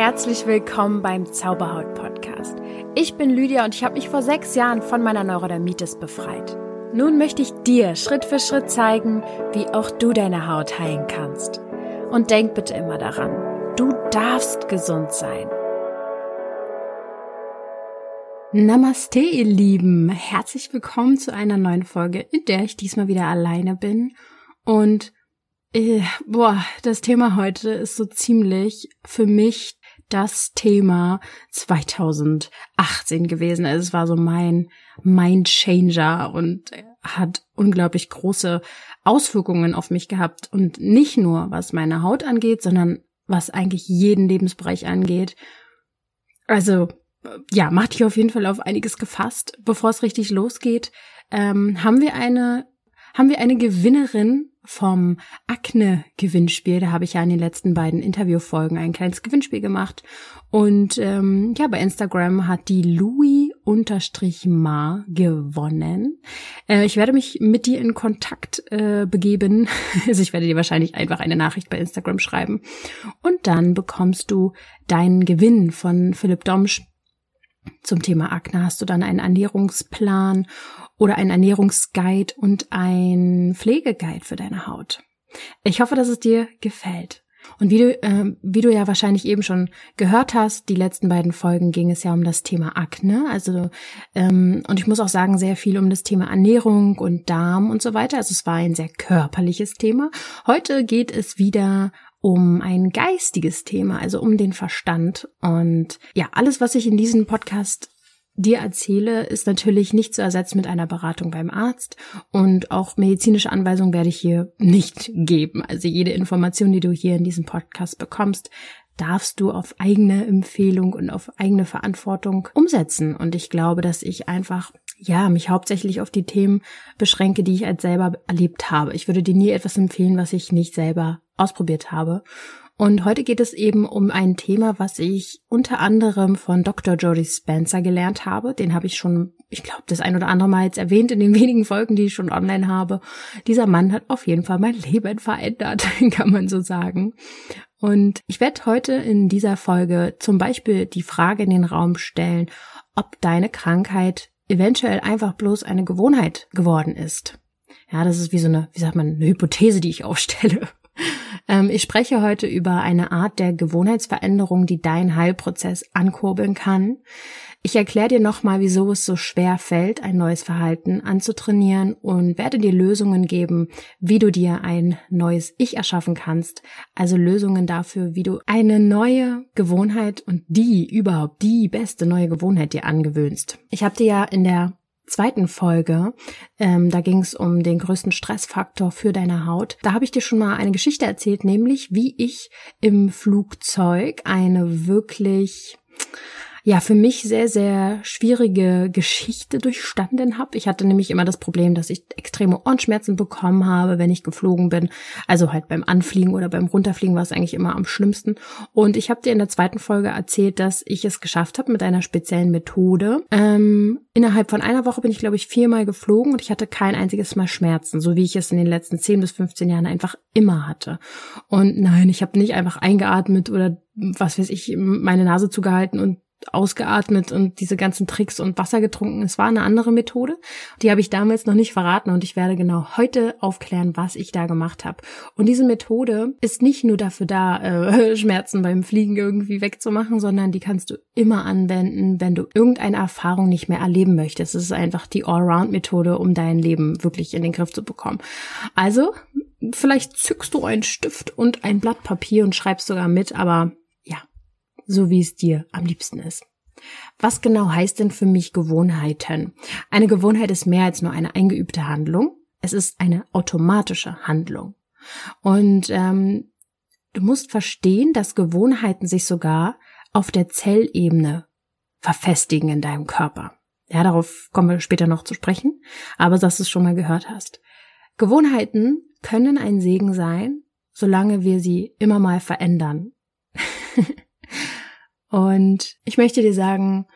herzlich willkommen beim Zauberhaut Podcast. Ich bin Lydia und ich habe mich vor sechs Jahren von meiner Neurodermitis befreit. Nun möchte ich dir Schritt für Schritt zeigen, wie auch du deine Haut heilen kannst. Und denk bitte immer daran, du darfst gesund sein. Namaste, ihr Lieben. Herzlich willkommen zu einer neuen Folge, in der ich diesmal wieder alleine bin und äh, boah, das Thema heute ist so ziemlich für mich das Thema 2018 gewesen. Also es war so mein Mind Changer und hat unglaublich große Auswirkungen auf mich gehabt. Und nicht nur was meine Haut angeht, sondern was eigentlich jeden Lebensbereich angeht. Also, ja, macht dich auf jeden Fall auf einiges gefasst. Bevor es richtig losgeht, ähm, haben wir eine, haben wir eine Gewinnerin vom Akne-Gewinnspiel. Da habe ich ja in den letzten beiden Interviewfolgen ein kleines Gewinnspiel gemacht. Und ähm, ja, bei Instagram hat die Louis-Ma gewonnen. Äh, ich werde mich mit dir in Kontakt äh, begeben. Also ich werde dir wahrscheinlich einfach eine Nachricht bei Instagram schreiben. Und dann bekommst du deinen Gewinn von Philipp Domsch zum Thema Akne hast du dann einen Ernährungsplan oder ein Ernährungsguide und ein Pflegeguide für deine Haut. Ich hoffe, dass es dir gefällt. Und wie du, äh, wie du ja wahrscheinlich eben schon gehört hast, die letzten beiden Folgen ging es ja um das Thema Akne. Also ähm, und ich muss auch sagen, sehr viel um das Thema Ernährung und Darm und so weiter. Also es war ein sehr körperliches Thema. Heute geht es wieder um ein geistiges Thema, also um den Verstand. Und ja, alles, was ich in diesem Podcast dir erzähle, ist natürlich nicht zu ersetzen mit einer Beratung beim Arzt und auch medizinische Anweisungen werde ich hier nicht geben. Also jede Information, die du hier in diesem Podcast bekommst, darfst du auf eigene Empfehlung und auf eigene Verantwortung umsetzen. Und ich glaube, dass ich einfach, ja, mich hauptsächlich auf die Themen beschränke, die ich als selber erlebt habe. Ich würde dir nie etwas empfehlen, was ich nicht selber ausprobiert habe. Und heute geht es eben um ein Thema, was ich unter anderem von Dr. Jody Spencer gelernt habe. Den habe ich schon, ich glaube, das ein oder andere Mal jetzt erwähnt in den wenigen Folgen, die ich schon online habe. Dieser Mann hat auf jeden Fall mein Leben verändert, kann man so sagen. Und ich werde heute in dieser Folge zum Beispiel die Frage in den Raum stellen, ob deine Krankheit eventuell einfach bloß eine Gewohnheit geworden ist. Ja, das ist wie so eine, wie sagt man, eine Hypothese, die ich aufstelle. Ähm, ich spreche heute über eine Art der Gewohnheitsveränderung, die deinen Heilprozess ankurbeln kann. Ich erkläre dir nochmal, wieso es so schwer fällt, ein neues Verhalten anzutrainieren und werde dir Lösungen geben, wie du dir ein neues Ich erschaffen kannst. Also Lösungen dafür, wie du eine neue Gewohnheit und die überhaupt die beste neue Gewohnheit dir angewöhnst. Ich habe dir ja in der zweiten Folge, ähm, da ging es um den größten Stressfaktor für deine Haut. Da habe ich dir schon mal eine Geschichte erzählt, nämlich wie ich im Flugzeug eine wirklich ja für mich sehr, sehr schwierige Geschichte durchstanden habe. Ich hatte nämlich immer das Problem, dass ich extreme Ohrenschmerzen bekommen habe, wenn ich geflogen bin. Also halt beim Anfliegen oder beim Runterfliegen war es eigentlich immer am schlimmsten. Und ich habe dir in der zweiten Folge erzählt, dass ich es geschafft habe mit einer speziellen Methode. Ähm, innerhalb von einer Woche bin ich, glaube ich, viermal geflogen und ich hatte kein einziges Mal Schmerzen, so wie ich es in den letzten 10 bis 15 Jahren einfach immer hatte. Und nein, ich habe nicht einfach eingeatmet oder was weiß ich, meine Nase zugehalten und ausgeatmet und diese ganzen Tricks und Wasser getrunken. Es war eine andere Methode. Die habe ich damals noch nicht verraten und ich werde genau heute aufklären, was ich da gemacht habe. Und diese Methode ist nicht nur dafür da, äh, Schmerzen beim Fliegen irgendwie wegzumachen, sondern die kannst du immer anwenden, wenn du irgendeine Erfahrung nicht mehr erleben möchtest. Es ist einfach die Allround-Methode, um dein Leben wirklich in den Griff zu bekommen. Also, vielleicht zückst du einen Stift und ein Blatt Papier und schreibst sogar mit, aber so wie es dir am liebsten ist. Was genau heißt denn für mich Gewohnheiten? Eine Gewohnheit ist mehr als nur eine eingeübte Handlung. Es ist eine automatische Handlung. Und ähm, du musst verstehen, dass Gewohnheiten sich sogar auf der Zellebene verfestigen in deinem Körper. Ja, darauf kommen wir später noch zu sprechen, aber dass du es schon mal gehört hast. Gewohnheiten können ein Segen sein, solange wir sie immer mal verändern. Und ich möchte dir sagen,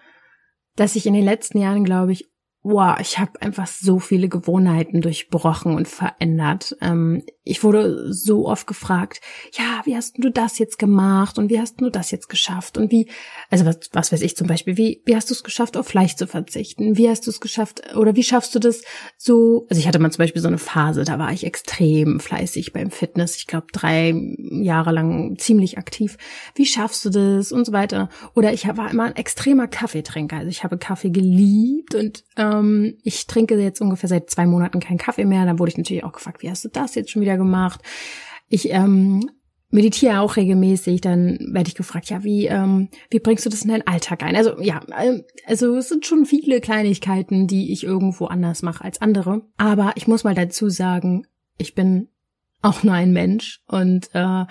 dass ich in den letzten Jahren, glaube ich, wow, ich habe einfach so viele Gewohnheiten durchbrochen und verändert. Ähm, ich wurde so oft gefragt, ja, wie hast du das jetzt gemacht und wie hast du das jetzt geschafft und wie, also was, was weiß ich zum Beispiel, wie, wie hast du es geschafft, auf Fleisch zu verzichten? Wie hast du es geschafft oder wie schaffst du das so? Also ich hatte mal zum Beispiel so eine Phase, da war ich extrem fleißig beim Fitness, ich glaube drei Jahre lang ziemlich aktiv. Wie schaffst du das und so weiter? Oder ich war immer ein extremer Kaffeetrinker, also ich habe Kaffee geliebt und ähm, ich trinke jetzt ungefähr seit zwei Monaten keinen Kaffee mehr. Dann wurde ich natürlich auch gefragt, wie hast du das jetzt schon wieder gemacht? Ich ähm, meditiere auch regelmäßig, dann werde ich gefragt, ja, wie, ähm, wie bringst du das in deinen Alltag ein? Also ja, ähm, also es sind schon viele Kleinigkeiten, die ich irgendwo anders mache als andere. Aber ich muss mal dazu sagen, ich bin auch nur ein Mensch und äh,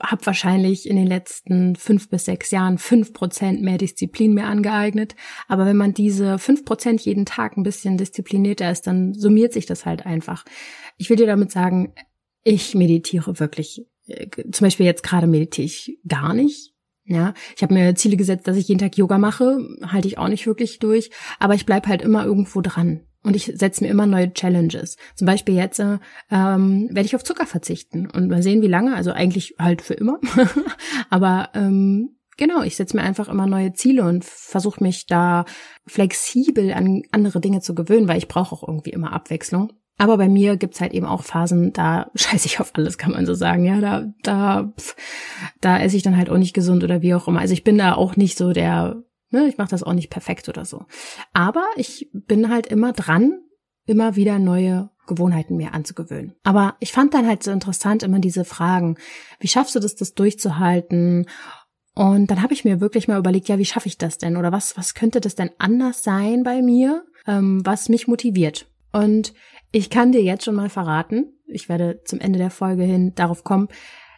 habe wahrscheinlich in den letzten fünf bis sechs Jahren fünf Prozent mehr Disziplin mir angeeignet. Aber wenn man diese fünf Prozent jeden Tag ein bisschen disziplinierter ist, dann summiert sich das halt einfach. Ich will dir damit sagen, ich meditiere wirklich. Äh, zum Beispiel jetzt gerade meditiere ich gar nicht. Ja, ich habe mir Ziele gesetzt, dass ich jeden Tag Yoga mache, halte ich auch nicht wirklich durch, aber ich bleib halt immer irgendwo dran. Und ich setze mir immer neue Challenges. Zum Beispiel jetzt äh, ähm, werde ich auf Zucker verzichten und mal sehen, wie lange. Also eigentlich halt für immer. Aber ähm, genau, ich setze mir einfach immer neue Ziele und versuche mich da flexibel an andere Dinge zu gewöhnen, weil ich brauche auch irgendwie immer Abwechslung. Aber bei mir gibt's halt eben auch Phasen, da scheiße ich auf alles, kann man so sagen. Ja, da, da, da esse ich dann halt auch nicht gesund oder wie auch immer. Also ich bin da auch nicht so der Ne, ich mache das auch nicht perfekt oder so. Aber ich bin halt immer dran, immer wieder neue Gewohnheiten mir anzugewöhnen. Aber ich fand dann halt so interessant immer diese Fragen, wie schaffst du das, das durchzuhalten? Und dann habe ich mir wirklich mal überlegt, ja, wie schaffe ich das denn? Oder was, was könnte das denn anders sein bei mir, ähm, was mich motiviert? Und ich kann dir jetzt schon mal verraten, ich werde zum Ende der Folge hin darauf kommen,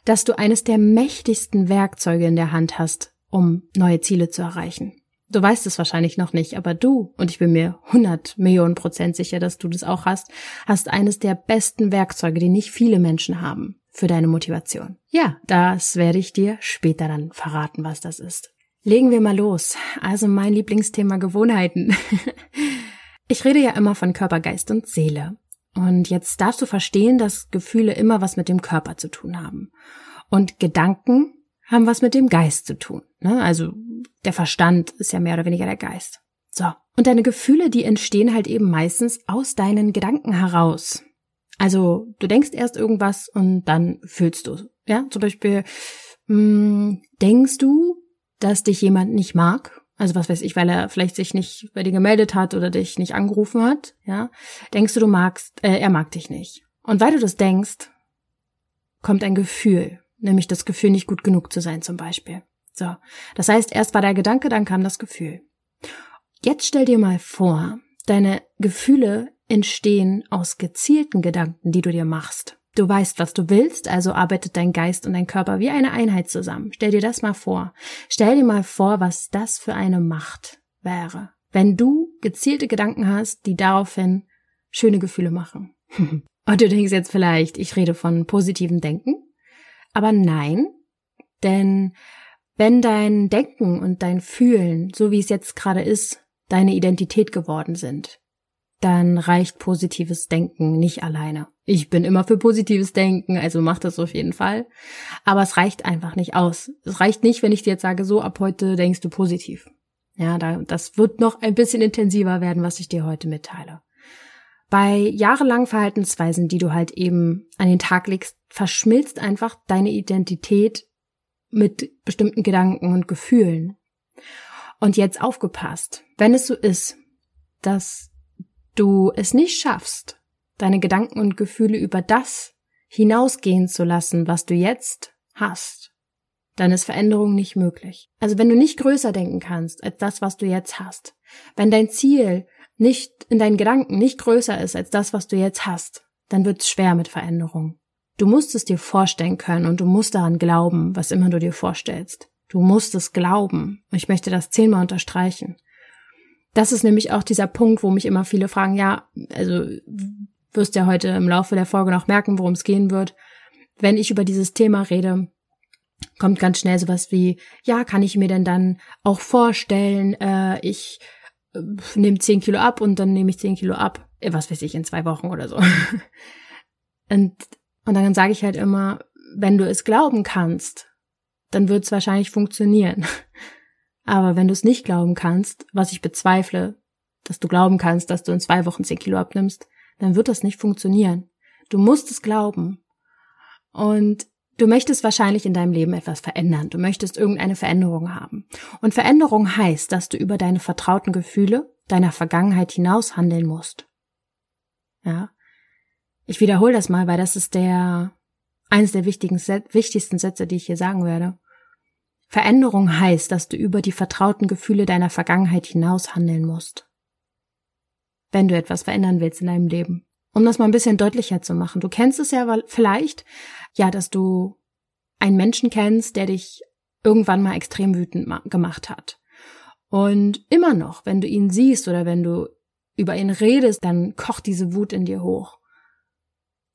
dass du eines der mächtigsten Werkzeuge in der Hand hast, um neue Ziele zu erreichen. Du weißt es wahrscheinlich noch nicht, aber du, und ich bin mir 100 Millionen Prozent sicher, dass du das auch hast, hast eines der besten Werkzeuge, die nicht viele Menschen haben, für deine Motivation. Ja, das werde ich dir später dann verraten, was das ist. Legen wir mal los. Also mein Lieblingsthema Gewohnheiten. ich rede ja immer von Körper, Geist und Seele. Und jetzt darfst du verstehen, dass Gefühle immer was mit dem Körper zu tun haben. Und Gedanken haben was mit dem Geist zu tun. Ne? Also der Verstand ist ja mehr oder weniger der Geist. So. Und deine Gefühle, die entstehen halt eben meistens aus deinen Gedanken heraus. Also du denkst erst irgendwas und dann fühlst du. Ja, zum Beispiel mh, hm, denkst du, dass dich jemand nicht mag. Also was weiß ich, weil er vielleicht sich nicht bei dir gemeldet hat oder dich nicht angerufen hat. Ja, denkst du, du magst, äh, er mag dich nicht. Und weil du das denkst, kommt ein Gefühl nämlich das Gefühl, nicht gut genug zu sein zum Beispiel. So, das heißt, erst war der Gedanke, dann kam das Gefühl. Jetzt stell dir mal vor, deine Gefühle entstehen aus gezielten Gedanken, die du dir machst. Du weißt, was du willst, also arbeitet dein Geist und dein Körper wie eine Einheit zusammen. Stell dir das mal vor. Stell dir mal vor, was das für eine Macht wäre, wenn du gezielte Gedanken hast, die daraufhin schöne Gefühle machen. und du denkst jetzt vielleicht, ich rede von positivem Denken. Aber nein, denn wenn dein Denken und dein Fühlen, so wie es jetzt gerade ist, deine Identität geworden sind, dann reicht positives Denken nicht alleine. Ich bin immer für positives Denken, also mach das auf jeden Fall. Aber es reicht einfach nicht aus. Es reicht nicht, wenn ich dir jetzt sage, so ab heute denkst du positiv. Ja, da, das wird noch ein bisschen intensiver werden, was ich dir heute mitteile. Bei jahrelangen Verhaltensweisen, die du halt eben an den Tag legst, verschmilzt einfach deine Identität mit bestimmten Gedanken und Gefühlen. Und jetzt aufgepasst, wenn es so ist, dass du es nicht schaffst, deine Gedanken und Gefühle über das hinausgehen zu lassen, was du jetzt hast, dann ist Veränderung nicht möglich. Also wenn du nicht größer denken kannst als das, was du jetzt hast, wenn dein Ziel nicht in deinen Gedanken nicht größer ist als das, was du jetzt hast, dann wird es schwer mit Veränderung. Du musst es dir vorstellen können und du musst daran glauben, was immer du dir vorstellst. Du musst es glauben. Ich möchte das zehnmal unterstreichen. Das ist nämlich auch dieser Punkt, wo mich immer viele fragen, ja, also wirst ja heute im Laufe der Folge noch merken, worum es gehen wird. Wenn ich über dieses Thema rede, kommt ganz schnell sowas wie, ja, kann ich mir denn dann auch vorstellen, äh, ich äh, nehme zehn Kilo ab und dann nehme ich zehn Kilo ab, äh, was weiß ich, in zwei Wochen oder so. und Und dann sage ich halt immer, wenn du es glauben kannst, dann wird es wahrscheinlich funktionieren. Aber wenn du es nicht glauben kannst, was ich bezweifle, dass du glauben kannst, dass du in zwei Wochen zehn Kilo abnimmst, dann wird das nicht funktionieren. Du musst es glauben. Und du möchtest wahrscheinlich in deinem Leben etwas verändern. Du möchtest irgendeine Veränderung haben. Und Veränderung heißt, dass du über deine vertrauten Gefühle deiner Vergangenheit hinaus handeln musst. Ja. Ich wiederhole das mal, weil das ist der, eines der wichtigsten Sätze, die ich hier sagen werde. Veränderung heißt, dass du über die vertrauten Gefühle deiner Vergangenheit hinaus handeln musst. Wenn du etwas verändern willst in deinem Leben. Um das mal ein bisschen deutlicher zu machen. Du kennst es ja vielleicht, ja, dass du einen Menschen kennst, der dich irgendwann mal extrem wütend gemacht hat. Und immer noch, wenn du ihn siehst oder wenn du über ihn redest, dann kocht diese Wut in dir hoch.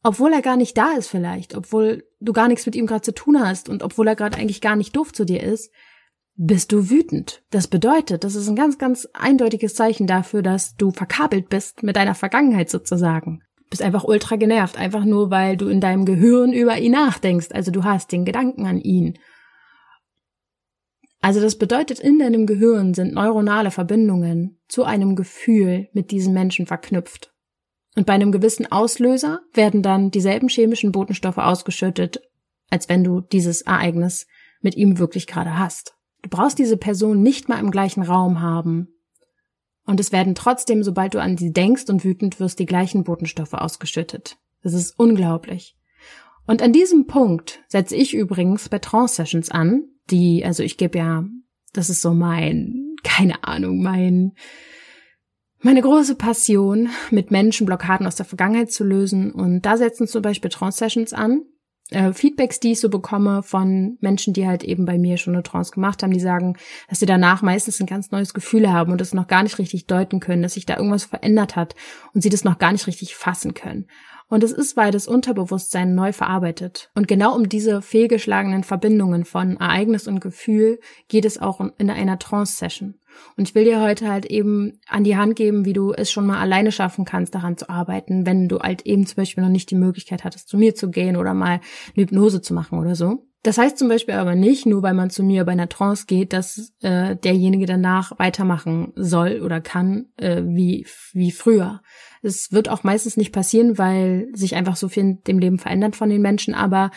Obwohl er gar nicht da ist vielleicht, obwohl du gar nichts mit ihm gerade zu tun hast und obwohl er gerade eigentlich gar nicht doof zu dir ist, bist du wütend. Das bedeutet, das ist ein ganz, ganz eindeutiges Zeichen dafür, dass du verkabelt bist mit deiner Vergangenheit sozusagen. Bist einfach ultra genervt, einfach nur weil du in deinem Gehirn über ihn nachdenkst. Also du hast den Gedanken an ihn. Also das bedeutet, in deinem Gehirn sind neuronale Verbindungen zu einem Gefühl mit diesem Menschen verknüpft. Und bei einem gewissen Auslöser werden dann dieselben chemischen Botenstoffe ausgeschüttet, als wenn du dieses Ereignis mit ihm wirklich gerade hast. Du brauchst diese Person nicht mal im gleichen Raum haben. Und es werden trotzdem, sobald du an sie denkst und wütend wirst, die gleichen Botenstoffe ausgeschüttet. Das ist unglaublich. Und an diesem Punkt setze ich übrigens bei Trance-Sessions an, die, also ich gebe ja, das ist so mein, keine Ahnung, mein, meine große Passion, mit Menschen Blockaden aus der Vergangenheit zu lösen. Und da setzen zum Beispiel Trance-Sessions an. Äh, Feedbacks, die ich so bekomme von Menschen, die halt eben bei mir schon eine Trance gemacht haben, die sagen, dass sie danach meistens ein ganz neues Gefühl haben und das noch gar nicht richtig deuten können, dass sich da irgendwas verändert hat und sie das noch gar nicht richtig fassen können. Und es ist, weil das Unterbewusstsein neu verarbeitet. Und genau um diese fehlgeschlagenen Verbindungen von Ereignis und Gefühl geht es auch in einer Trance-Session. Und ich will dir heute halt eben an die Hand geben, wie du es schon mal alleine schaffen kannst, daran zu arbeiten, wenn du halt eben zum Beispiel noch nicht die Möglichkeit hattest, zu mir zu gehen oder mal eine Hypnose zu machen oder so. Das heißt zum Beispiel aber nicht, nur weil man zu mir bei einer Trance geht, dass äh, derjenige danach weitermachen soll oder kann äh, wie, wie früher. Es wird auch meistens nicht passieren, weil sich einfach so viel in dem Leben verändert von den Menschen, aber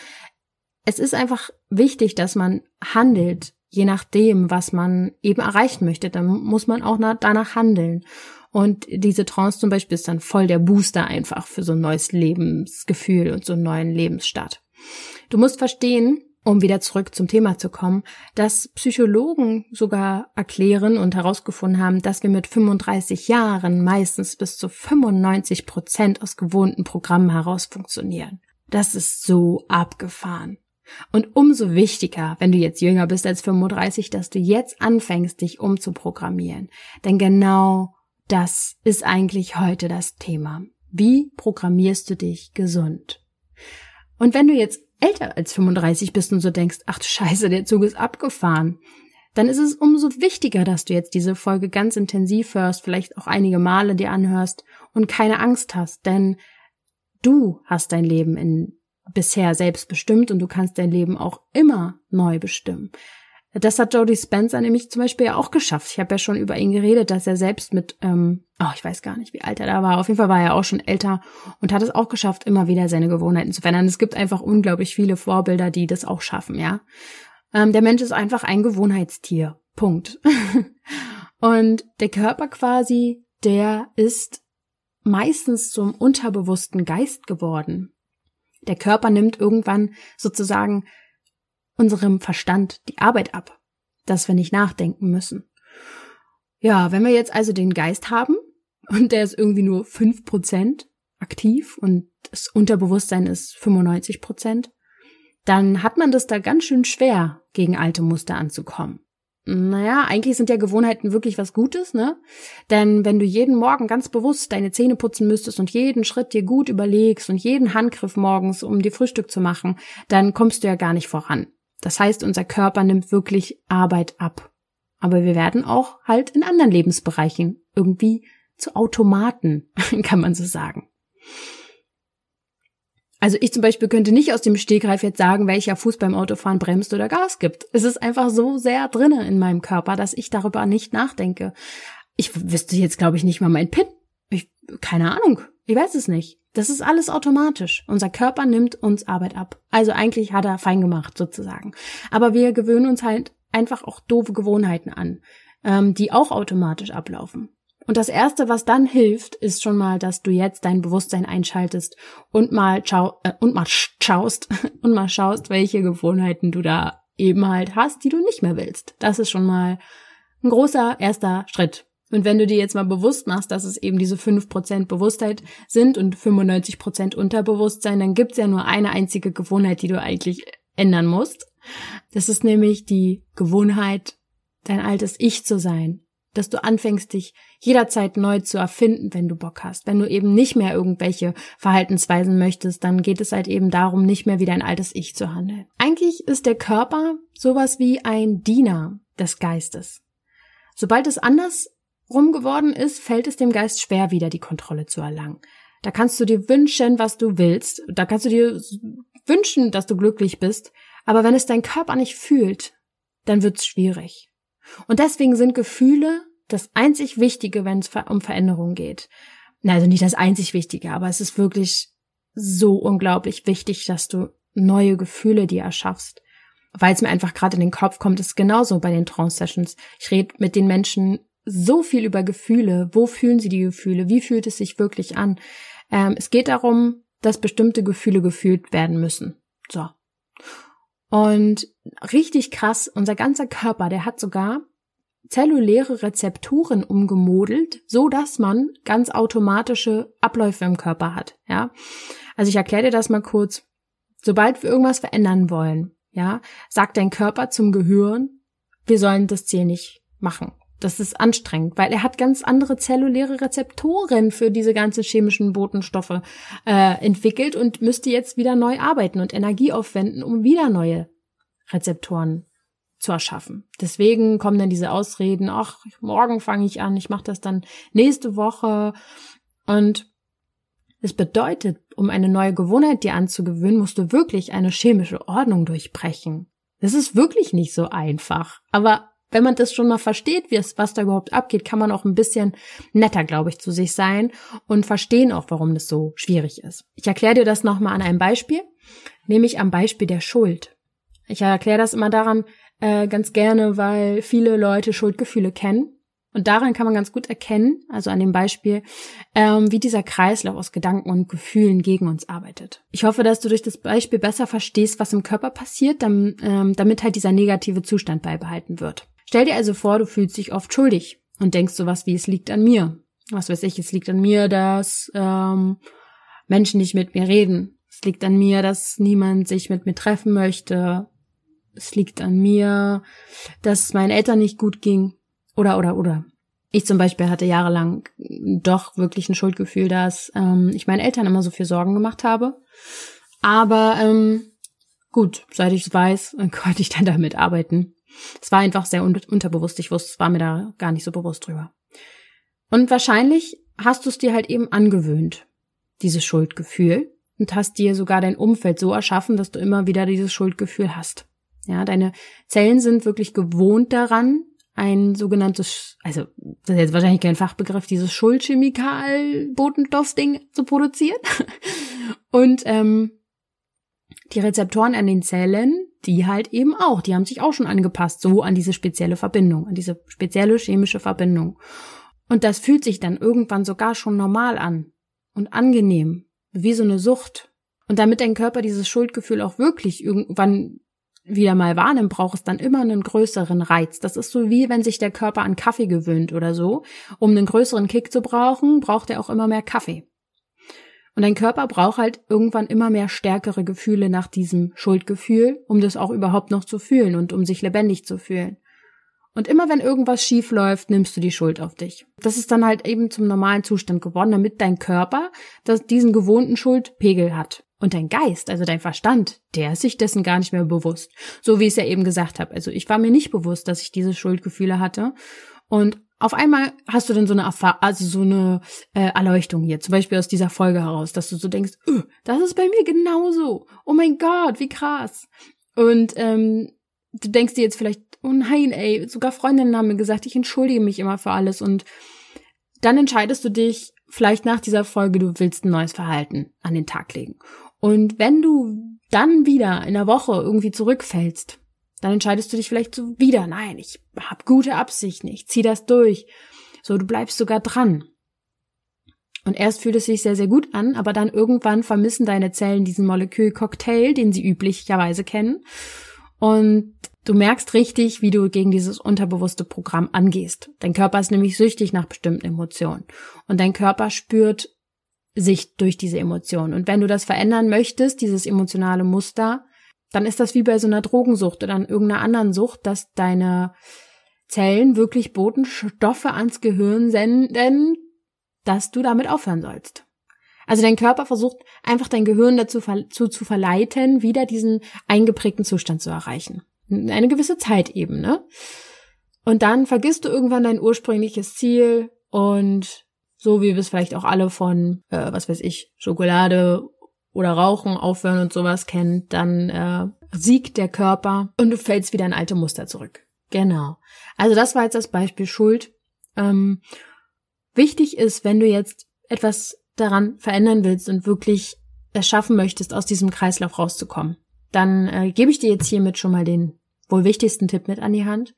es ist einfach wichtig, dass man handelt, je nachdem, was man eben erreichen möchte. Dann muss man auch danach handeln. Und diese Trance zum Beispiel ist dann voll der Booster einfach für so ein neues Lebensgefühl und so einen neuen Lebensstart. Du musst verstehen, um wieder zurück zum Thema zu kommen, dass Psychologen sogar erklären und herausgefunden haben, dass wir mit 35 Jahren meistens bis zu 95 Prozent aus gewohnten Programmen heraus funktionieren. Das ist so abgefahren. Und umso wichtiger, wenn du jetzt jünger bist als 35, dass du jetzt anfängst, dich umzuprogrammieren. Denn genau das ist eigentlich heute das Thema. Wie programmierst du dich gesund? Und wenn du jetzt älter als 35 bist und so denkst, ach du Scheiße, der Zug ist abgefahren, dann ist es umso wichtiger, dass du jetzt diese Folge ganz intensiv hörst, vielleicht auch einige Male dir anhörst und keine Angst hast, denn du hast dein Leben in bisher selbst bestimmt und du kannst dein Leben auch immer neu bestimmen. Das hat Jody Spencer nämlich zum Beispiel ja auch geschafft. Ich habe ja schon über ihn geredet, dass er selbst mit, ähm, oh, ich weiß gar nicht, wie alt er da war. Auf jeden Fall war er auch schon älter und hat es auch geschafft, immer wieder seine Gewohnheiten zu verändern. Es gibt einfach unglaublich viele Vorbilder, die das auch schaffen, ja. Ähm, der Mensch ist einfach ein Gewohnheitstier. Punkt. und der Körper quasi, der ist meistens zum unterbewussten Geist geworden. Der Körper nimmt irgendwann sozusagen unserem Verstand die Arbeit ab, dass wir nicht nachdenken müssen. Ja, wenn wir jetzt also den Geist haben und der ist irgendwie nur fünf Prozent aktiv und das Unterbewusstsein ist 95 Prozent, dann hat man das da ganz schön schwer, gegen alte Muster anzukommen. Naja, eigentlich sind ja Gewohnheiten wirklich was Gutes, ne? Denn wenn du jeden Morgen ganz bewusst deine Zähne putzen müsstest und jeden Schritt dir gut überlegst und jeden Handgriff morgens, um dir Frühstück zu machen, dann kommst du ja gar nicht voran. Das heißt, unser Körper nimmt wirklich Arbeit ab. Aber wir werden auch halt in anderen Lebensbereichen irgendwie zu Automaten, kann man so sagen. Also ich zum Beispiel könnte nicht aus dem Stegreif jetzt sagen, welcher Fuß beim Autofahren bremst oder Gas gibt. Es ist einfach so sehr drinnen in meinem Körper, dass ich darüber nicht nachdenke. Ich wüsste jetzt, glaube ich, nicht mal mein PIN. Ich, keine Ahnung. Ich weiß es nicht. Das ist alles automatisch. Unser Körper nimmt uns Arbeit ab. Also eigentlich hat er fein gemacht, sozusagen. Aber wir gewöhnen uns halt einfach auch doofe Gewohnheiten an, ähm, die auch automatisch ablaufen. Und das erste, was dann hilft, ist schon mal, dass du jetzt dein Bewusstsein einschaltest und mal schau äh, und mal schaust und mal schaust, welche Gewohnheiten du da eben halt hast, die du nicht mehr willst. Das ist schon mal ein großer erster Schritt. Und wenn du dir jetzt mal bewusst machst, dass es eben diese fünf Prozent Bewusstheit sind und 95% Unterbewusstsein, dann gibt's ja nur eine einzige Gewohnheit, die du eigentlich ändern musst. Das ist nämlich die Gewohnheit, dein altes Ich zu sein dass du anfängst, dich jederzeit neu zu erfinden, wenn du Bock hast. Wenn du eben nicht mehr irgendwelche Verhaltensweisen möchtest, dann geht es halt eben darum, nicht mehr wie dein altes Ich zu handeln. Eigentlich ist der Körper sowas wie ein Diener des Geistes. Sobald es anders rum geworden ist, fällt es dem Geist schwer, wieder die Kontrolle zu erlangen. Da kannst du dir wünschen, was du willst. Da kannst du dir wünschen, dass du glücklich bist. Aber wenn es dein Körper nicht fühlt, dann wird's schwierig. Und deswegen sind Gefühle das einzig Wichtige, wenn es um Veränderungen geht. Also nicht das einzig Wichtige, aber es ist wirklich so unglaublich wichtig, dass du neue Gefühle dir erschaffst. Weil es mir einfach gerade in den Kopf kommt, ist genauso bei den Trance-Sessions. Ich rede mit den Menschen so viel über Gefühle. Wo fühlen sie die Gefühle? Wie fühlt es sich wirklich an? Ähm, es geht darum, dass bestimmte Gefühle gefühlt werden müssen. So. Und richtig krass, unser ganzer Körper, der hat sogar zelluläre Rezepturen umgemodelt, so dass man ganz automatische Abläufe im Körper hat, ja. Also ich erkläre dir das mal kurz. Sobald wir irgendwas verändern wollen, ja, sagt dein Körper zum Gehirn, wir sollen das Ziel nicht machen. Das ist anstrengend, weil er hat ganz andere zelluläre Rezeptoren für diese ganzen chemischen Botenstoffe äh, entwickelt und müsste jetzt wieder neu arbeiten und Energie aufwenden, um wieder neue Rezeptoren zu erschaffen. Deswegen kommen dann diese Ausreden, ach, morgen fange ich an, ich mache das dann nächste Woche. Und es bedeutet, um eine neue Gewohnheit dir anzugewöhnen, musst du wirklich eine chemische Ordnung durchbrechen. Das ist wirklich nicht so einfach. Aber wenn man das schon mal versteht, wie es, was da überhaupt abgeht, kann man auch ein bisschen netter, glaube ich, zu sich sein und verstehen auch, warum das so schwierig ist. Ich erkläre dir das nochmal an einem Beispiel, nämlich am Beispiel der Schuld. Ich erkläre das immer daran äh, ganz gerne, weil viele Leute Schuldgefühle kennen. Und daran kann man ganz gut erkennen, also an dem Beispiel, ähm, wie dieser Kreislauf aus Gedanken und Gefühlen gegen uns arbeitet. Ich hoffe, dass du durch das Beispiel besser verstehst, was im Körper passiert, damit, ähm, damit halt dieser negative Zustand beibehalten wird. Stell dir also vor, du fühlst dich oft schuldig und denkst sowas wie, es liegt an mir. Was weiß ich, es liegt an mir, dass ähm, Menschen nicht mit mir reden. Es liegt an mir, dass niemand sich mit mir treffen möchte. Es liegt an mir, dass es meinen Eltern nicht gut ging. Oder, oder, oder. Ich zum Beispiel hatte jahrelang doch wirklich ein Schuldgefühl, dass ähm, ich meinen Eltern immer so viel Sorgen gemacht habe. Aber ähm, gut, seit ich es weiß, konnte ich dann damit arbeiten. Es war einfach sehr un unterbewusst. Ich wusste, war mir da gar nicht so bewusst drüber. Und wahrscheinlich hast du es dir halt eben angewöhnt, dieses Schuldgefühl, und hast dir sogar dein Umfeld so erschaffen, dass du immer wieder dieses Schuldgefühl hast. Ja, deine Zellen sind wirklich gewohnt daran, ein sogenanntes, also das ist jetzt wahrscheinlich kein Fachbegriff, dieses Schuldchemikal-Botenstoff-Ding zu produzieren. Und ähm, die Rezeptoren an den Zellen die halt eben auch, die haben sich auch schon angepasst, so an diese spezielle Verbindung, an diese spezielle chemische Verbindung. Und das fühlt sich dann irgendwann sogar schon normal an und angenehm, wie so eine Sucht. Und damit dein Körper dieses Schuldgefühl auch wirklich irgendwann wieder mal wahrnimmt, braucht es dann immer einen größeren Reiz. Das ist so wie wenn sich der Körper an Kaffee gewöhnt oder so. Um einen größeren Kick zu brauchen, braucht er auch immer mehr Kaffee. Und dein Körper braucht halt irgendwann immer mehr stärkere Gefühle nach diesem Schuldgefühl, um das auch überhaupt noch zu fühlen und um sich lebendig zu fühlen. Und immer wenn irgendwas schief läuft, nimmst du die Schuld auf dich. Das ist dann halt eben zum normalen Zustand geworden, damit dein Körper das, diesen gewohnten Schuldpegel hat. Und dein Geist, also dein Verstand, der ist sich dessen gar nicht mehr bewusst. So wie ich es ja eben gesagt habe. Also ich war mir nicht bewusst, dass ich diese Schuldgefühle hatte. Und auf einmal hast du dann so eine Erfahrung, also so eine äh, Erleuchtung hier, zum Beispiel aus dieser Folge heraus, dass du so denkst, öh, das ist bei mir genauso. Oh mein Gott, wie krass. Und ähm, du denkst dir jetzt vielleicht, oh nein, ey, sogar Freundinnen haben mir gesagt, ich entschuldige mich immer für alles. Und dann entscheidest du dich vielleicht nach dieser Folge, du willst ein neues Verhalten an den Tag legen. Und wenn du dann wieder in der Woche irgendwie zurückfällst, dann entscheidest du dich vielleicht so wieder, nein, ich habe gute Absichten, ich zieh das durch. So, du bleibst sogar dran. Und erst fühlt es sich sehr, sehr gut an, aber dann irgendwann vermissen deine Zellen diesen Molekülcocktail, den sie üblicherweise kennen. Und du merkst richtig, wie du gegen dieses unterbewusste Programm angehst. Dein Körper ist nämlich süchtig nach bestimmten Emotionen. Und dein Körper spürt sich durch diese Emotionen. Und wenn du das verändern möchtest, dieses emotionale Muster, dann ist das wie bei so einer Drogensucht oder an irgendeiner anderen Sucht, dass deine Zellen wirklich Botenstoffe ans Gehirn senden, dass du damit aufhören sollst. Also dein Körper versucht einfach dein Gehirn dazu zu, zu verleiten, wieder diesen eingeprägten Zustand zu erreichen. Eine gewisse Zeit eben, ne? Und dann vergisst du irgendwann dein ursprüngliches Ziel und so wie wir es vielleicht auch alle von, äh, was weiß ich, Schokolade oder Rauchen aufhören und sowas kennt, dann äh, siegt der Körper und du fällst wieder in alte Muster zurück. Genau. Also das war jetzt das Beispiel Schuld. Ähm, wichtig ist, wenn du jetzt etwas daran verändern willst und wirklich es schaffen möchtest, aus diesem Kreislauf rauszukommen, dann äh, gebe ich dir jetzt hiermit schon mal den wohl wichtigsten Tipp mit an die Hand.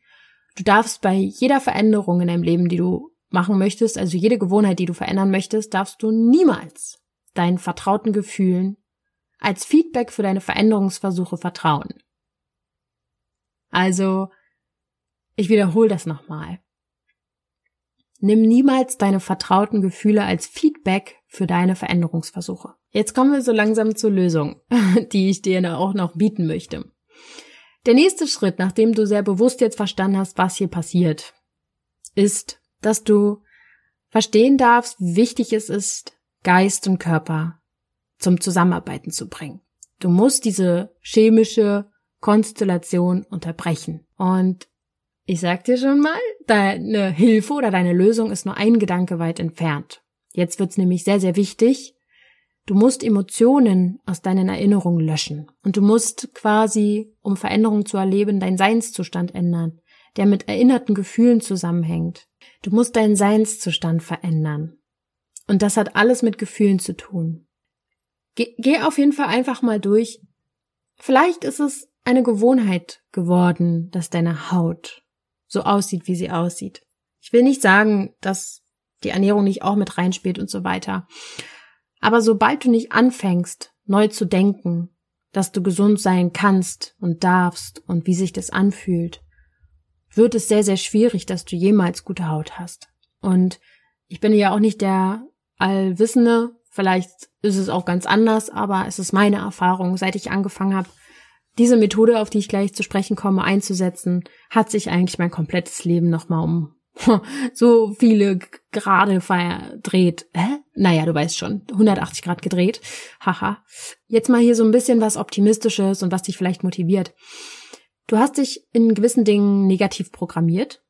Du darfst bei jeder Veränderung in deinem Leben, die du machen möchtest, also jede Gewohnheit, die du verändern möchtest, darfst du niemals deinen vertrauten Gefühlen als Feedback für deine Veränderungsversuche vertrauen. Also, ich wiederhole das nochmal. Nimm niemals deine vertrauten Gefühle als Feedback für deine Veränderungsversuche. Jetzt kommen wir so langsam zur Lösung, die ich dir auch noch bieten möchte. Der nächste Schritt, nachdem du sehr bewusst jetzt verstanden hast, was hier passiert, ist, dass du verstehen darfst, wie wichtig es ist, Geist und Körper zum Zusammenarbeiten zu bringen. Du musst diese chemische Konstellation unterbrechen. Und ich sag dir schon mal, deine Hilfe oder deine Lösung ist nur ein Gedanke weit entfernt. Jetzt wird's nämlich sehr, sehr wichtig. Du musst Emotionen aus deinen Erinnerungen löschen. Und du musst quasi, um Veränderungen zu erleben, deinen Seinszustand ändern, der mit erinnerten Gefühlen zusammenhängt. Du musst deinen Seinszustand verändern. Und das hat alles mit Gefühlen zu tun. Geh, geh auf jeden Fall einfach mal durch. Vielleicht ist es eine Gewohnheit geworden, dass deine Haut so aussieht, wie sie aussieht. Ich will nicht sagen, dass die Ernährung nicht auch mit reinspielt und so weiter. Aber sobald du nicht anfängst, neu zu denken, dass du gesund sein kannst und darfst und wie sich das anfühlt, wird es sehr, sehr schwierig, dass du jemals gute Haut hast. Und ich bin ja auch nicht der Allwissende. Vielleicht ist es auch ganz anders, aber es ist meine Erfahrung, seit ich angefangen habe, diese Methode, auf die ich gleich zu sprechen komme, einzusetzen, hat sich eigentlich mein komplettes Leben nochmal um so viele Grade verdreht. Hä? Naja, du weißt schon, 180 Grad gedreht. Haha. Jetzt mal hier so ein bisschen was Optimistisches und was dich vielleicht motiviert. Du hast dich in gewissen Dingen negativ programmiert.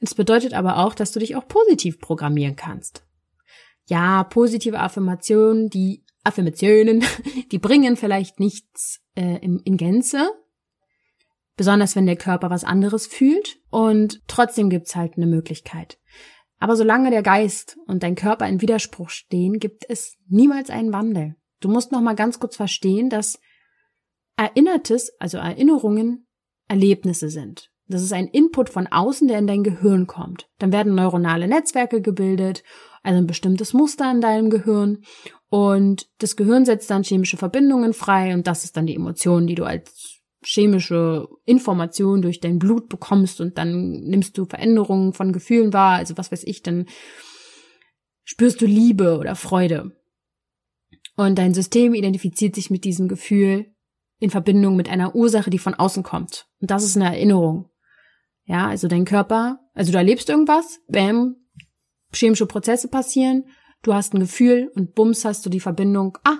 Es bedeutet aber auch, dass du dich auch positiv programmieren kannst ja, positive Affirmationen, die Affirmationen, die bringen vielleicht nichts äh, in, in Gänze, besonders wenn der Körper was anderes fühlt und trotzdem gibt's halt eine Möglichkeit. Aber solange der Geist und dein Körper in Widerspruch stehen, gibt es niemals einen Wandel. Du musst noch mal ganz kurz verstehen, dass Erinnertes, also Erinnerungen, Erlebnisse sind. Das ist ein Input von außen, der in dein Gehirn kommt. Dann werden neuronale Netzwerke gebildet also ein bestimmtes Muster in deinem Gehirn. Und das Gehirn setzt dann chemische Verbindungen frei und das ist dann die Emotion, die du als chemische Information durch dein Blut bekommst und dann nimmst du Veränderungen von Gefühlen wahr, also was weiß ich, dann spürst du Liebe oder Freude. Und dein System identifiziert sich mit diesem Gefühl in Verbindung mit einer Ursache, die von außen kommt. Und das ist eine Erinnerung. Ja, also dein Körper, also du erlebst irgendwas, bam, chemische Prozesse passieren, du hast ein Gefühl und bums hast du die Verbindung, ah,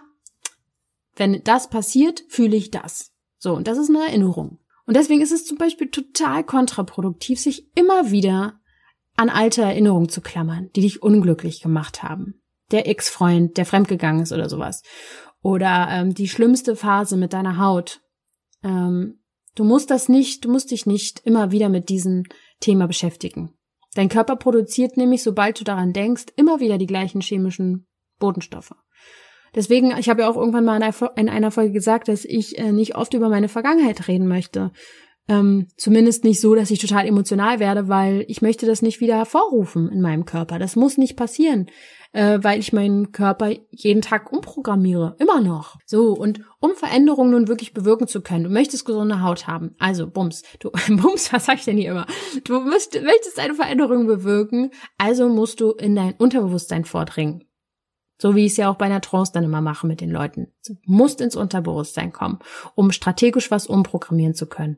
wenn das passiert, fühle ich das. So, und das ist eine Erinnerung. Und deswegen ist es zum Beispiel total kontraproduktiv, sich immer wieder an alte Erinnerungen zu klammern, die dich unglücklich gemacht haben. Der Ex-Freund, der fremdgegangen ist oder sowas. Oder ähm, die schlimmste Phase mit deiner Haut. Ähm, du musst das nicht, du musst dich nicht immer wieder mit diesem Thema beschäftigen. Dein Körper produziert nämlich, sobald du daran denkst, immer wieder die gleichen chemischen Bodenstoffe. Deswegen, ich habe ja auch irgendwann mal in einer Folge gesagt, dass ich äh, nicht oft über meine Vergangenheit reden möchte. Ähm, zumindest nicht so, dass ich total emotional werde, weil ich möchte das nicht wieder hervorrufen in meinem Körper. Das muss nicht passieren, äh, weil ich meinen Körper jeden Tag umprogrammiere. Immer noch. So, und um Veränderungen nun wirklich bewirken zu können, du möchtest gesunde Haut haben. Also, Bums. Du, Bums, was sag ich denn hier immer? Du möchtest eine Veränderung bewirken, also musst du in dein Unterbewusstsein vordringen. So wie ich es ja auch bei einer Trance dann immer mache mit den Leuten. Du musst ins Unterbewusstsein kommen, um strategisch was umprogrammieren zu können.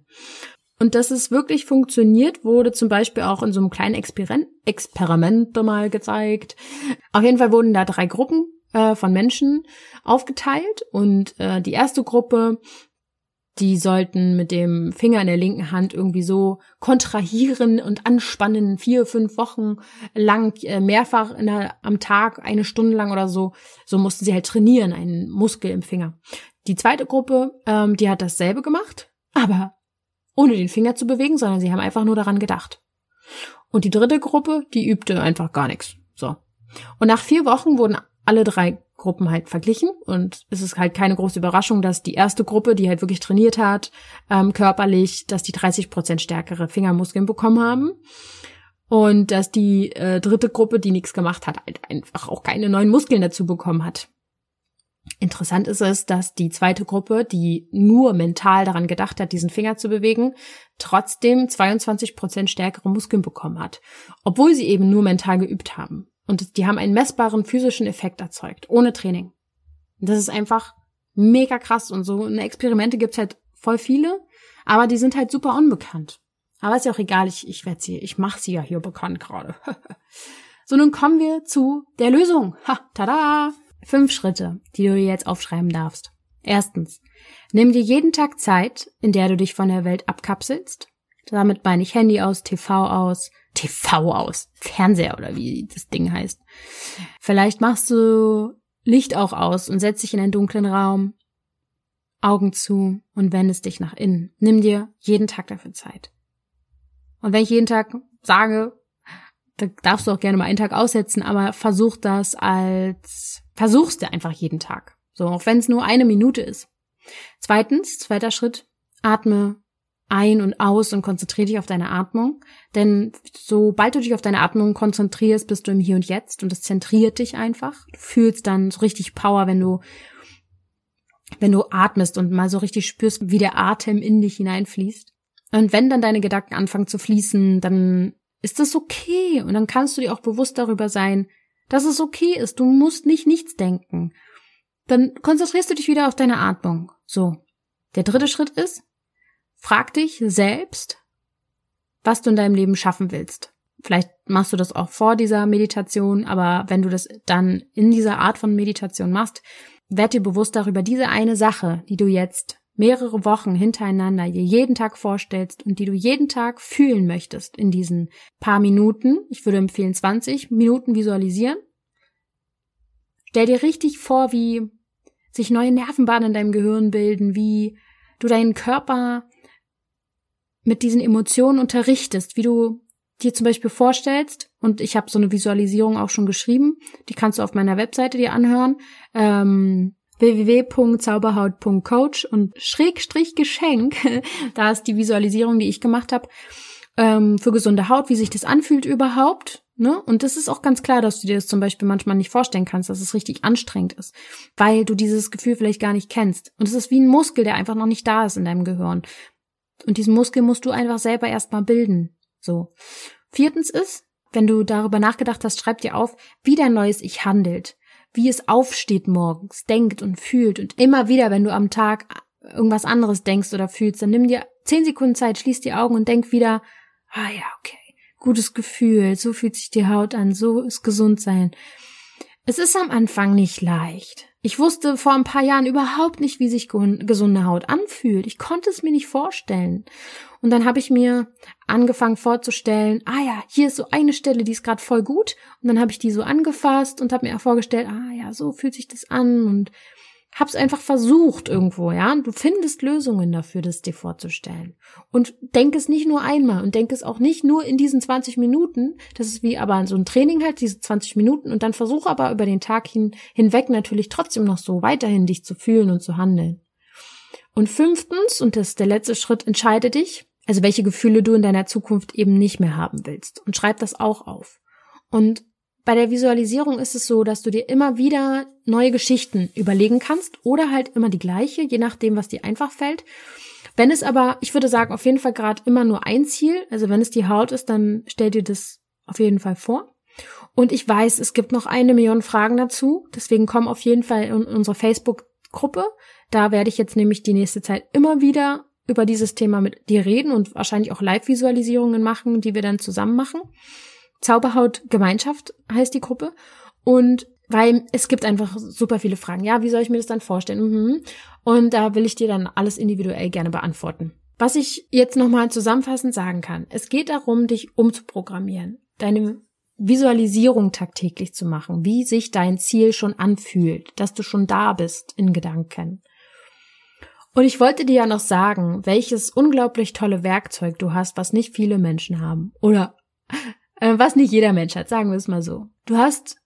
Und dass es wirklich funktioniert, wurde zum Beispiel auch in so einem kleinen Experiment, Experiment mal gezeigt. Auf jeden Fall wurden da drei Gruppen äh, von Menschen aufgeteilt und äh, die erste Gruppe die sollten mit dem Finger in der linken Hand irgendwie so kontrahieren und anspannen, vier, fünf Wochen lang, äh, mehrfach der, am Tag, eine Stunde lang oder so. So mussten sie halt trainieren, einen Muskel im Finger. Die zweite Gruppe, ähm, die hat dasselbe gemacht, aber ohne den Finger zu bewegen, sondern sie haben einfach nur daran gedacht. Und die dritte Gruppe, die übte einfach gar nichts. So. Und nach vier Wochen wurden alle drei Gruppen halt verglichen und es ist halt keine große Überraschung, dass die erste Gruppe, die halt wirklich trainiert hat, ähm, körperlich, dass die 30 Prozent stärkere Fingermuskeln bekommen haben und dass die äh, dritte Gruppe, die nichts gemacht hat, halt einfach auch keine neuen Muskeln dazu bekommen hat. Interessant ist es, dass die zweite Gruppe, die nur mental daran gedacht hat, diesen Finger zu bewegen, trotzdem 22 Prozent stärkere Muskeln bekommen hat, obwohl sie eben nur mental geübt haben. Und die haben einen messbaren physischen Effekt erzeugt, ohne Training. Und das ist einfach mega krass. Und so eine Experimente gibt's halt voll viele, aber die sind halt super unbekannt. Aber ist ja auch egal, ich, ich werde sie, ich mache sie ja hier bekannt gerade. so, nun kommen wir zu der Lösung. Ha, tada! Fünf Schritte, die du dir jetzt aufschreiben darfst. Erstens, nimm dir jeden Tag Zeit, in der du dich von der Welt abkapselst. Damit meine ich Handy aus, TV aus, TV aus, Fernseher oder wie das Ding heißt. Vielleicht machst du Licht auch aus und setzt dich in einen dunklen Raum, Augen zu und wendest dich nach innen. Nimm dir jeden Tag dafür Zeit. Und wenn ich jeden Tag sage, da darfst du auch gerne mal einen Tag aussetzen, aber versuch das als, versuchst dir einfach jeden Tag. So, auch wenn es nur eine Minute ist. Zweitens, zweiter Schritt, atme ein und aus und konzentriere dich auf deine Atmung. Denn sobald du dich auf deine Atmung konzentrierst, bist du im Hier und Jetzt und es zentriert dich einfach. Du fühlst dann so richtig Power, wenn du, wenn du atmest und mal so richtig spürst, wie der Atem in dich hineinfließt. Und wenn dann deine Gedanken anfangen zu fließen, dann ist das okay. Und dann kannst du dir auch bewusst darüber sein, dass es okay ist. Du musst nicht nichts denken. Dann konzentrierst du dich wieder auf deine Atmung. So. Der dritte Schritt ist, Frag dich selbst, was du in deinem Leben schaffen willst. Vielleicht machst du das auch vor dieser Meditation, aber wenn du das dann in dieser Art von Meditation machst, werd dir bewusst darüber, diese eine Sache, die du jetzt mehrere Wochen hintereinander dir jeden Tag vorstellst und die du jeden Tag fühlen möchtest in diesen paar Minuten. Ich würde empfehlen 20 Minuten visualisieren. Stell dir richtig vor, wie sich neue Nervenbahnen in deinem Gehirn bilden, wie du deinen Körper mit diesen Emotionen unterrichtest, wie du dir zum Beispiel vorstellst, und ich habe so eine Visualisierung auch schon geschrieben, die kannst du auf meiner Webseite dir anhören, ähm, www.zauberhaut.coach und Schrägstrich Geschenk, da ist die Visualisierung, die ich gemacht habe, ähm, für gesunde Haut, wie sich das anfühlt überhaupt. Ne? Und das ist auch ganz klar, dass du dir das zum Beispiel manchmal nicht vorstellen kannst, dass es richtig anstrengend ist, weil du dieses Gefühl vielleicht gar nicht kennst. Und es ist wie ein Muskel, der einfach noch nicht da ist in deinem Gehirn. Und diesen Muskel musst du einfach selber erstmal bilden. So. Viertens ist, wenn du darüber nachgedacht hast, schreib dir auf, wie dein neues Ich handelt, wie es aufsteht morgens, denkt und fühlt und immer wieder, wenn du am Tag irgendwas anderes denkst oder fühlst, dann nimm dir zehn Sekunden Zeit, schließ die Augen und denk wieder, ah ja, okay, gutes Gefühl, so fühlt sich die Haut an, so ist gesund sein. Es ist am Anfang nicht leicht. Ich wusste vor ein paar Jahren überhaupt nicht, wie sich gesunde Haut anfühlt. Ich konnte es mir nicht vorstellen. Und dann habe ich mir angefangen vorzustellen, ah ja, hier ist so eine Stelle, die ist gerade voll gut. Und dann habe ich die so angefasst und habe mir vorgestellt, ah ja, so fühlt sich das an und hab's einfach versucht irgendwo, ja. Du findest Lösungen dafür, das dir vorzustellen. Und denk es nicht nur einmal und denk es auch nicht nur in diesen 20 Minuten. Das ist wie aber so ein Training halt, diese 20 Minuten. Und dann versuch aber über den Tag hin, hinweg natürlich trotzdem noch so weiterhin dich zu fühlen und zu handeln. Und fünftens, und das ist der letzte Schritt, entscheide dich, also welche Gefühle du in deiner Zukunft eben nicht mehr haben willst. Und schreib das auch auf. Und bei der Visualisierung ist es so, dass du dir immer wieder neue Geschichten überlegen kannst oder halt immer die gleiche, je nachdem, was dir einfach fällt. Wenn es aber, ich würde sagen, auf jeden Fall gerade immer nur ein Ziel, also wenn es die Haut ist, dann stell dir das auf jeden Fall vor. Und ich weiß, es gibt noch eine Million Fragen dazu, deswegen komm auf jeden Fall in unsere Facebook-Gruppe. Da werde ich jetzt nämlich die nächste Zeit immer wieder über dieses Thema mit dir reden und wahrscheinlich auch Live-Visualisierungen machen, die wir dann zusammen machen. Zauberhaut Gemeinschaft heißt die Gruppe. Und weil es gibt einfach super viele Fragen. Ja, wie soll ich mir das dann vorstellen? Mhm. Und da will ich dir dann alles individuell gerne beantworten. Was ich jetzt nochmal zusammenfassend sagen kann. Es geht darum, dich umzuprogrammieren. Deine Visualisierung tagtäglich zu machen, wie sich dein Ziel schon anfühlt, dass du schon da bist in Gedanken. Und ich wollte dir ja noch sagen, welches unglaublich tolle Werkzeug du hast, was nicht viele Menschen haben. Oder was nicht jeder Mensch hat, sagen wir es mal so. Du hast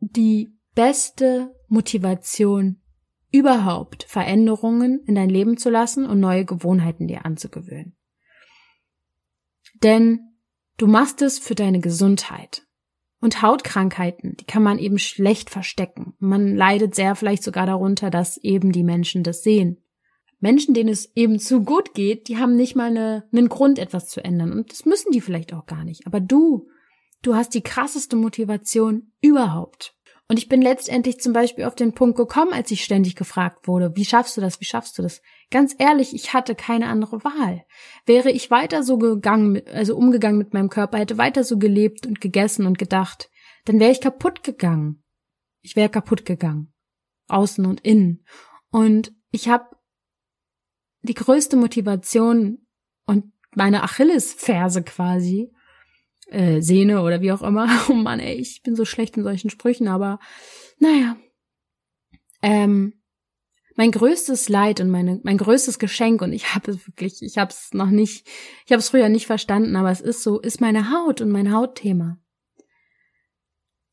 die beste Motivation überhaupt, Veränderungen in dein Leben zu lassen und neue Gewohnheiten dir anzugewöhnen. Denn du machst es für deine Gesundheit. Und Hautkrankheiten, die kann man eben schlecht verstecken. Man leidet sehr vielleicht sogar darunter, dass eben die Menschen das sehen. Menschen, denen es eben zu gut geht, die haben nicht mal eine, einen Grund, etwas zu ändern. Und das müssen die vielleicht auch gar nicht. Aber du, du hast die krasseste Motivation überhaupt. Und ich bin letztendlich zum Beispiel auf den Punkt gekommen, als ich ständig gefragt wurde, wie schaffst du das, wie schaffst du das? Ganz ehrlich, ich hatte keine andere Wahl. Wäre ich weiter so gegangen, also umgegangen mit meinem Körper, hätte weiter so gelebt und gegessen und gedacht, dann wäre ich kaputt gegangen. Ich wäre kaputt gegangen. Außen und innen. Und ich habe die größte Motivation und meine Achillesferse quasi, äh, Sehne oder wie auch immer. Oh Mann, ey, ich bin so schlecht in solchen Sprüchen, aber naja. Ähm, mein größtes Leid und meine, mein größtes Geschenk, und ich habe es wirklich, ich habe es noch nicht, ich habe es früher nicht verstanden, aber es ist so, ist meine Haut und mein Hautthema.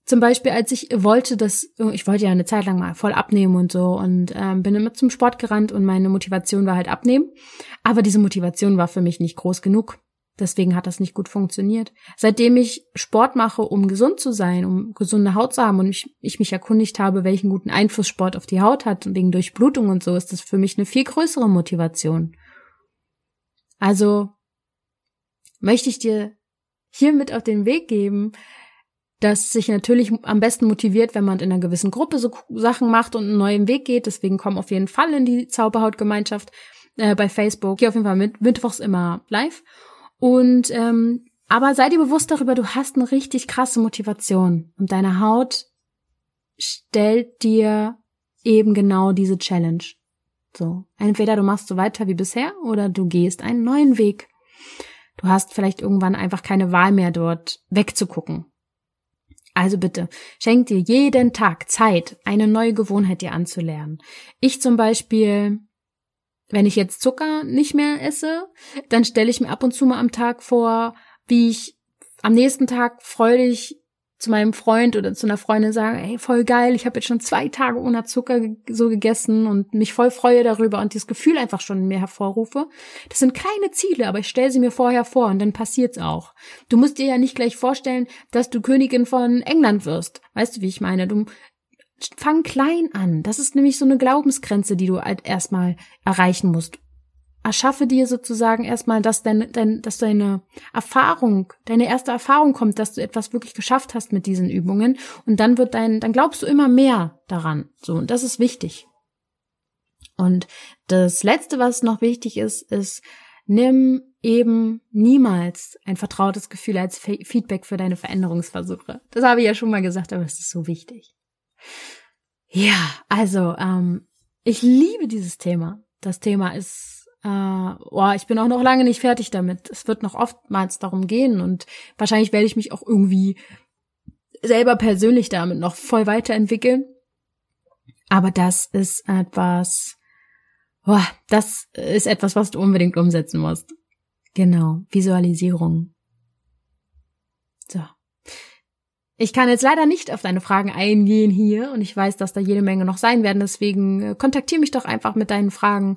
Zum Beispiel, als ich wollte, dass ich wollte ja eine Zeit lang mal voll abnehmen und so und ähm, bin immer zum Sport gerannt und meine Motivation war halt abnehmen. Aber diese Motivation war für mich nicht groß genug. Deswegen hat das nicht gut funktioniert. Seitdem ich Sport mache, um gesund zu sein, um gesunde Haut zu haben und ich, ich mich erkundigt habe, welchen guten Einfluss Sport auf die Haut hat wegen Durchblutung und so, ist das für mich eine viel größere Motivation. Also möchte ich dir hiermit auf den Weg geben, das sich natürlich am besten motiviert, wenn man in einer gewissen Gruppe so Sachen macht und einen neuen Weg geht. Deswegen komm auf jeden Fall in die Zauberhautgemeinschaft äh, bei Facebook. Geh auf jeden Fall mit, mittwochs immer live. Und ähm, aber sei dir bewusst darüber, du hast eine richtig krasse Motivation und deine Haut stellt dir eben genau diese Challenge. So, entweder du machst so weiter wie bisher oder du gehst einen neuen Weg. Du hast vielleicht irgendwann einfach keine Wahl mehr dort wegzugucken also bitte, schenk dir jeden Tag Zeit, eine neue Gewohnheit dir anzulernen. Ich zum Beispiel, wenn ich jetzt Zucker nicht mehr esse, dann stelle ich mir ab und zu mal am Tag vor, wie ich am nächsten Tag freudig zu meinem Freund oder zu einer Freundin sagen, ey, voll geil, ich habe jetzt schon zwei Tage ohne Zucker so gegessen und mich voll freue darüber und dieses Gefühl einfach schon mir hervorrufe. Das sind keine Ziele, aber ich stelle sie mir vorher vor und dann passiert's auch. Du musst dir ja nicht gleich vorstellen, dass du Königin von England wirst. Weißt du, wie ich meine? Du fang klein an. Das ist nämlich so eine Glaubensgrenze, die du halt erstmal erreichen musst erschaffe dir sozusagen erstmal, dass, dein, dein, dass deine Erfahrung, deine erste Erfahrung kommt, dass du etwas wirklich geschafft hast mit diesen Übungen und dann wird dein, dann glaubst du immer mehr daran. So, und das ist wichtig. Und das letzte, was noch wichtig ist, ist, nimm eben niemals ein vertrautes Gefühl als Feedback für deine Veränderungsversuche. Das habe ich ja schon mal gesagt, aber es ist so wichtig. Ja, also ähm, ich liebe dieses Thema. Das Thema ist, äh, oh, ich bin auch noch lange nicht fertig damit. Es wird noch oftmals darum gehen und wahrscheinlich werde ich mich auch irgendwie selber persönlich damit noch voll weiterentwickeln. Aber das ist etwas, oh, das ist etwas, was du unbedingt umsetzen musst. Genau, Visualisierung. So. Ich kann jetzt leider nicht auf deine Fragen eingehen hier und ich weiß, dass da jede Menge noch sein werden. Deswegen äh, kontaktiere mich doch einfach mit deinen Fragen.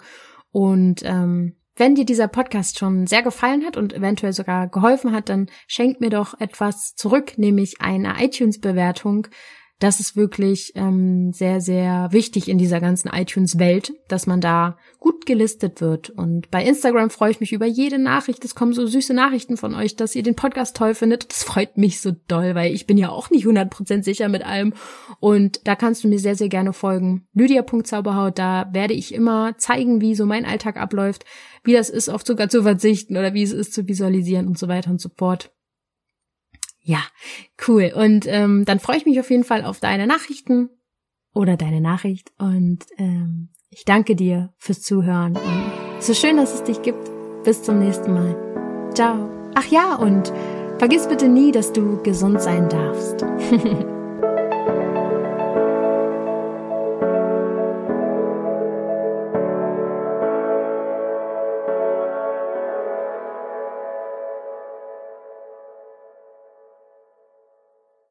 Und ähm, wenn dir dieser Podcast schon sehr gefallen hat und eventuell sogar geholfen hat, dann schenk mir doch etwas zurück, nämlich eine iTunes-Bewertung das ist wirklich ähm, sehr, sehr wichtig in dieser ganzen iTunes-Welt, dass man da gut gelistet wird. Und bei Instagram freue ich mich über jede Nachricht. Es kommen so süße Nachrichten von euch, dass ihr den Podcast toll findet. Das freut mich so doll, weil ich bin ja auch nicht 100% sicher mit allem. Und da kannst du mir sehr, sehr gerne folgen. Lydia.zauberhaut, da werde ich immer zeigen, wie so mein Alltag abläuft, wie das ist, auf Zucker zu verzichten oder wie es ist zu visualisieren und so weiter und so fort. Ja, cool. Und ähm, dann freue ich mich auf jeden Fall auf deine Nachrichten oder deine Nachricht. Und ähm, ich danke dir fürs Zuhören. Und so schön, dass es dich gibt. Bis zum nächsten Mal. Ciao. Ach ja, und vergiss bitte nie, dass du gesund sein darfst.